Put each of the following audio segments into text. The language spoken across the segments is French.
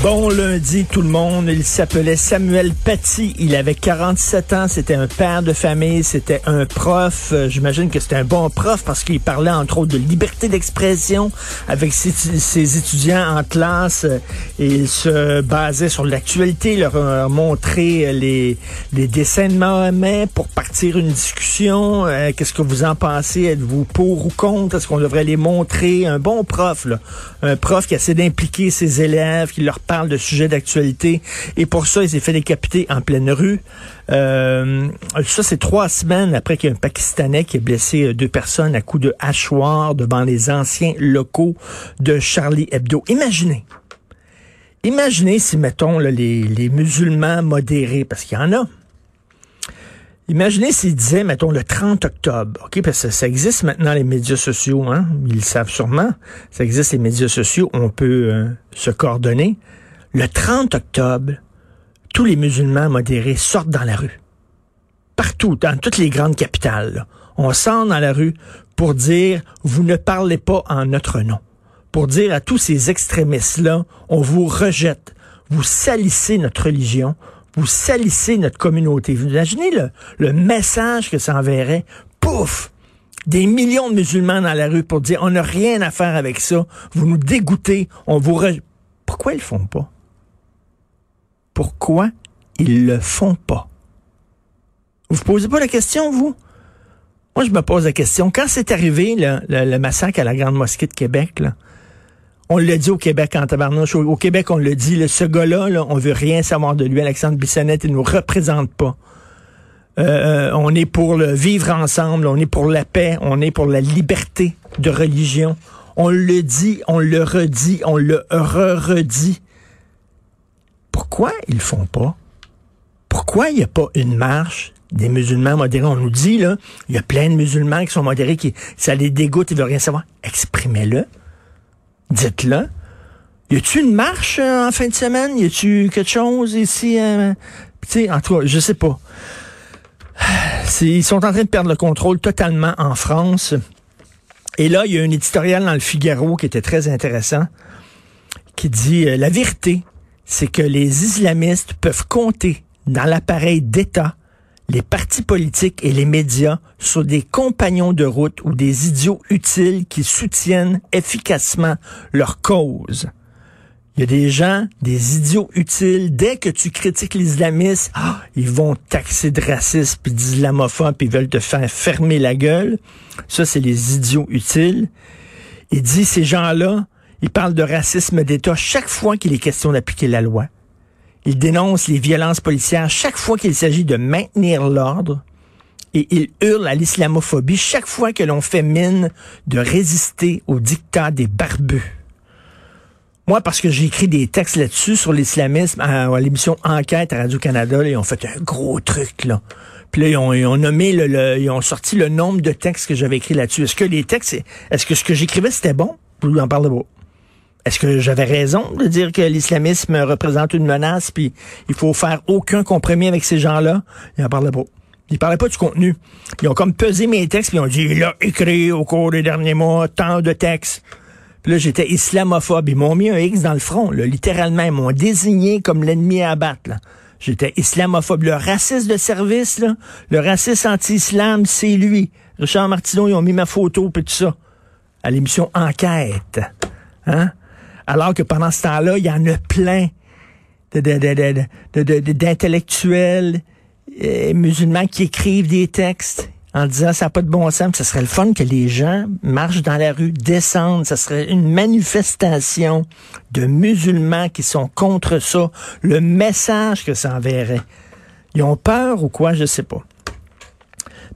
Bon lundi tout le monde, il s'appelait Samuel Paty, il avait 47 ans, c'était un père de famille, c'était un prof, Euh, j'imagine que c'était un bon prof parce qu'il parlait entre autres de liberté d'expression avec ses, étudiants en classe. Euh, il se basait sur l'actualité, il leur a montré les, les dessins de Mahomet pour partir une discussion, Euh, qu'est-ce que vous en pensez, êtes-vous pour ou contre, est-ce qu'on devrait les montrer, un bon prof, là. un prof qui essaie d'impliquer ses élèves, qui leur parle de sujets d'actualité. Et pour ça, il s'est fait décapiter en pleine rue. Euh, ça, c'est trois semaines après qu'il y a un Pakistanais qui a blessé euh, deux personnes à coups de hachoir devant les anciens locaux de Charlie Hebdo. Imaginez. Imaginez si, mettons, là, les, les musulmans modérés, parce qu'il y en a, Imaginez s'ils disaient, mettons, le 30 octobre, OK, parce que ça existe maintenant, les médias sociaux, hein, ils le savent sûrement, ça existe les médias sociaux, on peut euh, se coordonner. Le 30 octobre, tous les musulmans modérés sortent dans la rue. Partout, dans toutes les grandes capitales. On sort dans la rue pour dire, vous ne parlez pas en notre nom. Pour dire à tous ces extrémistes-là, on vous rejette. Vous salissez notre religion. Vous salissez notre communauté. Vous imaginez le, message que ça enverrait? Pouf! Des millions de musulmans dans la rue pour dire, on n'a rien à faire avec ça. Vous nous dégoûtez. On vous rejette. Pourquoi ils le font pas? Pourquoi ils le font pas? Vous vous posez pas la question, vous? Moi, je me pose la question. Quand c'est arrivé, le- le massacre à la Grande Mosquée de Québec, là, on l'a dit au Québec en tabarnouche. Au, Québec, on le dit, là, ce gars-là, là, on veut rien savoir de lui. Alexandre Bissonnette, il nous représente pas. Euh, on est pour le vivre ensemble, on est pour la paix, on est pour la liberté de religion. On le dit, on le redit, on le re-redit. Pourquoi ils le font pas? Pourquoi il n'y a pas une marche des musulmans modérés? On nous dit, là, il y a plein de musulmans qui sont modérés, qui ça les dégoûte, ils veulent rien savoir. Exprimez-le. Dites-le. Y a-tu une marche euh, en fin de semaine? Y a-tu quelque chose ici? euh, tu en tout cas, je sais pas. Ils sont en train de perdre le contrôle totalement en France. Et là, il y a un éditorial dans le Figaro qui était très intéressant, qui dit euh, la vérité, c'est que les islamistes peuvent compter dans l'appareil d'État, les partis politiques et les médias sur des compagnons de route ou des idiots utiles qui soutiennent efficacement leur cause. Il y a des gens, des idiots utiles. Dès que tu critiques l'islamisme, ah, ils vont taxer de racisme puis d'islamophobe puis ils veulent te faire fermer la gueule. Ça, c'est les idiots utiles. Il dit ces gens-là, ils parlent de racisme d'État chaque fois qu'il est question d'appliquer la loi. Ils dénoncent les violences policières chaque fois qu'il s'agit de maintenir l'ordre. Et ils hurlent à l'islamophobie chaque fois que l'on fait mine de résister au dictat des barbus. Moi, parce que j'ai écrit des textes là-dessus sur l'islamisme à, l'émission Enquête à Radio-Canada, ils ont fait un gros truc, là. Puis là, ils ont, nommé le, ils ont sorti le nombre de textes que j'avais écrits là-dessus. Est-ce que les textes, est-ce que ce que j'écrivais, c'était bon? Vous en parlez pas. Est-ce que j'avais raison de dire que l'islamisme représente une menace, puis il faut faire aucun compromis avec ces gens-là? Ils en parlaient pas. Ils parlaient pas du contenu. Ils ont comme pesé mes textes, puis ils ont dit, il a écrit au cours des derniers mois tant de textes. Puis là, j'étais islamophobe. Ils m'ont mis un X dans le front, là, littéralement. Ils m'ont désigné comme l'ennemi à abattre. J'étais islamophobe. Le raciste de service, là, le raciste anti-islam, c'est lui. Richard Martineau, ils ont mis ma photo, puis tout ça, à l'émission Enquête. Hein? Alors que pendant ce temps-là, il y en a plein d'intellectuels euh, musulmans qui écrivent des textes en disant ça n'a pas de bon sens. Ça serait le fun que les gens marchent dans la rue, descendent. Ça serait une manifestation de musulmans qui sont contre ça. Le message que ça enverrait. Ils ont peur ou quoi, je sais pas.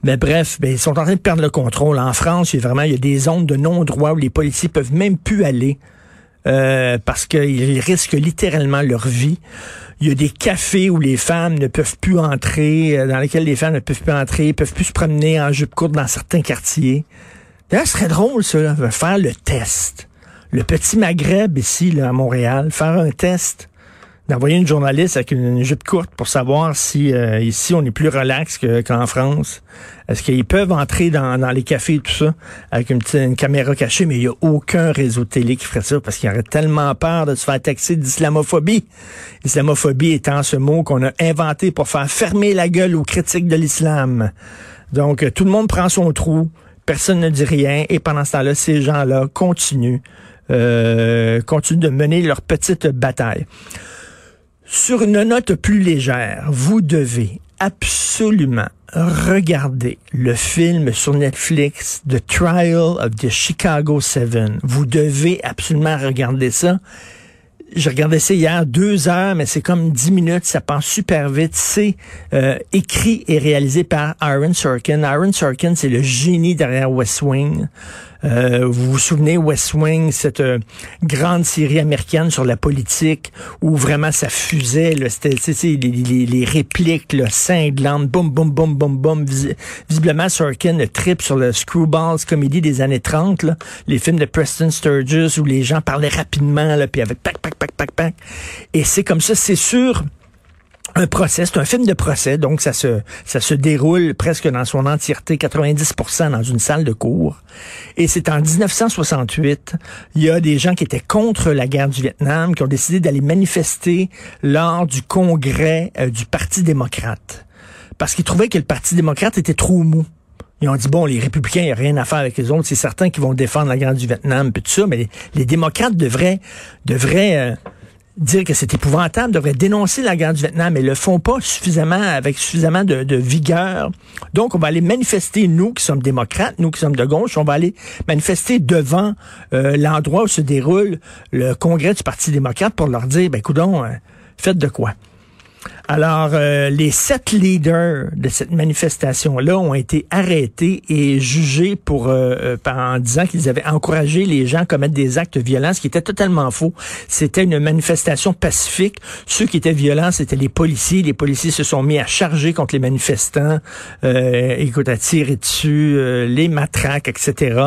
Mais bref, ben, ils sont en train de perdre le contrôle. En France, il y a vraiment il y a des zones de non-droit où les policiers peuvent même plus aller euh, parce qu'ils risquent littéralement leur vie. Il y a des cafés où les femmes ne peuvent plus entrer, euh, dans lesquels les femmes ne peuvent plus entrer, peuvent plus se promener en jupe courte dans certains quartiers. D'ailleurs, ce serait drôle, ça, là, faire le test. Le petit Maghreb ici, là, à Montréal, faire un test d'envoyer une journaliste avec une, jupe courte pour savoir si euh, ici on est plus relax qu'en France. Est-ce qu'ils peuvent entrer dans, dans, les cafés et tout ça avec une, petite, une caméra cachée, mais il n'y a aucun réseau télé qui ferait ça parce qu'il aurait tellement peur de se faire taxer d'islamophobie. Islamophobie étant ce mot qu'on a inventé pour faire fermer la gueule aux critiques de l'islam. Donc tout le monde prend son trou, personne ne dit rien et pendant ce temps-là, ces gens-là continuent, euh, continuent de mener leur petite bataille. Sur une note plus légère, vous devez absolument regarder le film sur Netflix The Trial of the Chicago Seven. Vous devez absolument regarder ça. J'ai regardé ça hier, deux heures, mais c'est comme dix minutes, ça passe super vite. C'est euh, écrit et réalisé par Aaron Sorkin. Aaron Sorkin, c'est le génie derrière West Wing. Euh, vous vous souvenez West Wing, cette euh, grande série américaine sur la politique où vraiment ça fusait, c'était les, les, les, répliques là, cinglantes, boum, boum, boum, boum, boum. visiblement, Sorkin le trip sur le Screwballs comédie des années 30, là, les films de Preston Sturges où les gens parlaient rapidement, là, puis avec pac, pac, pac, pac, pac. Et c'est comme ça, c'est sûr un procès, c'est un film de procès, donc ça se ça se déroule presque dans son entièreté, 90% dans une salle de cours. Et c'est en 1968, il y a des gens qui étaient contre la guerre du Vietnam qui ont décidé d'aller manifester lors du congrès euh, du Parti démocrate parce qu'ils trouvaient que le Parti démocrate était trop mou. Ils ont dit, bon, les républicains, il n'y a rien à faire avec les autres. C'est certains qui vont défendre la guerre du Vietnam, puis tout ça, mais les, démocrates devraient, devraient euh, dire que c'est épouvantable, devraient dénoncer la guerre du Vietnam, mais le font pas suffisamment, avec suffisamment de, vigueur. Donc, on va aller manifester, nous qui sommes démocrates, nous qui sommes de gauche, on va aller manifester devant euh, l'endroit où se déroule le congrès du Parti démocrate pour leur dire, ben, coudon, euh, faites de quoi? Alors, euh, les sept leaders de cette manifestation-là ont été arrêtés et jugés pour euh, euh, en disant qu'ils avaient encouragé les gens à commettre des actes violents, ce qui était totalement faux. C'était une manifestation pacifique. Ceux qui étaient violents, c'était les policiers. Les policiers se sont mis à charger contre les manifestants, euh, écoute, à tirer dessus, les matraques, etc.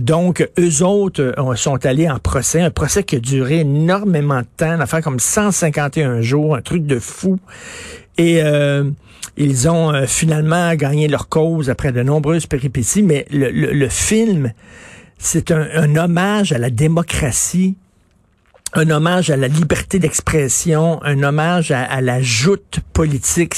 donc, eux autres sont allés en procès, un procès qui a duré énormément de temps, une comme 151 jours, un truc de fou. Et euh, ils ont euh, finalement gagné leur cause après de nombreuses péripéties, mais le, film, c'est un, hommage à la démocratie un hommage à la liberté d'expression, un hommage à, à la joute politique.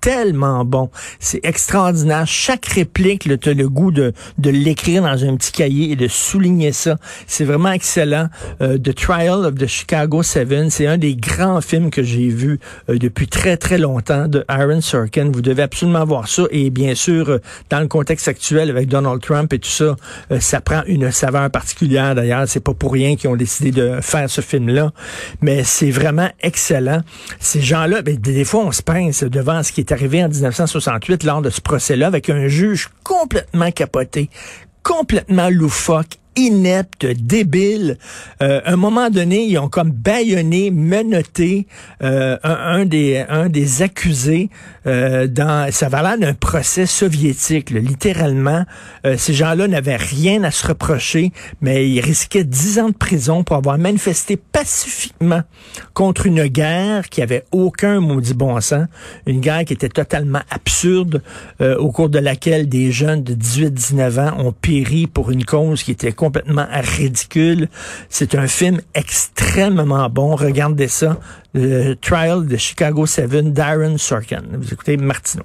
Tellement bon. C'est extraordinaire. Chaque réplique, tu as le goût de, de l'écrire dans un petit cahier et de souligner ça. C'est vraiment excellent. Euh, the Trial of the Chicago Seven, c'est un des grands films que j'ai vu euh, depuis très, très longtemps de Aaron Sorkin. Vous devez absolument voir ça. Et bien sûr, euh, dans le contexte actuel avec Donald Trump et tout ça, ça prend une saveur particulière. D'ailleurs, c'est pas pour rien qu'ils ont décidé de faire ce film-là. Mais c'est vraiment excellent. Ces gens-là, ben, des fois, on se pince devant ce qui est arrivé en 1968 lors de ce procès-là avec un juge complètement capoté, complètement loufoque, inepte, débile. Euh, à un moment donné, ils ont comme baïonné, menotté euh, un, des, un des accusés euh, dans ça va d'un procès soviétique, littéralement. Euh, ces gens-là n'avaient rien à se reprocher, mais ils risquaient dix ans de prison pour avoir manifesté pacifiquement contre une guerre qui avait aucun maudit bon sens, une guerre qui était totalement absurde, au cours de laquelle des jeunes de 18-19 ans ont péri pour une cause qui était ridicule. C'est un film extrêmement bon. Regardez ça. Le Trial de Chicago 7 Darren Sorkin. Vous écoutez Martineau.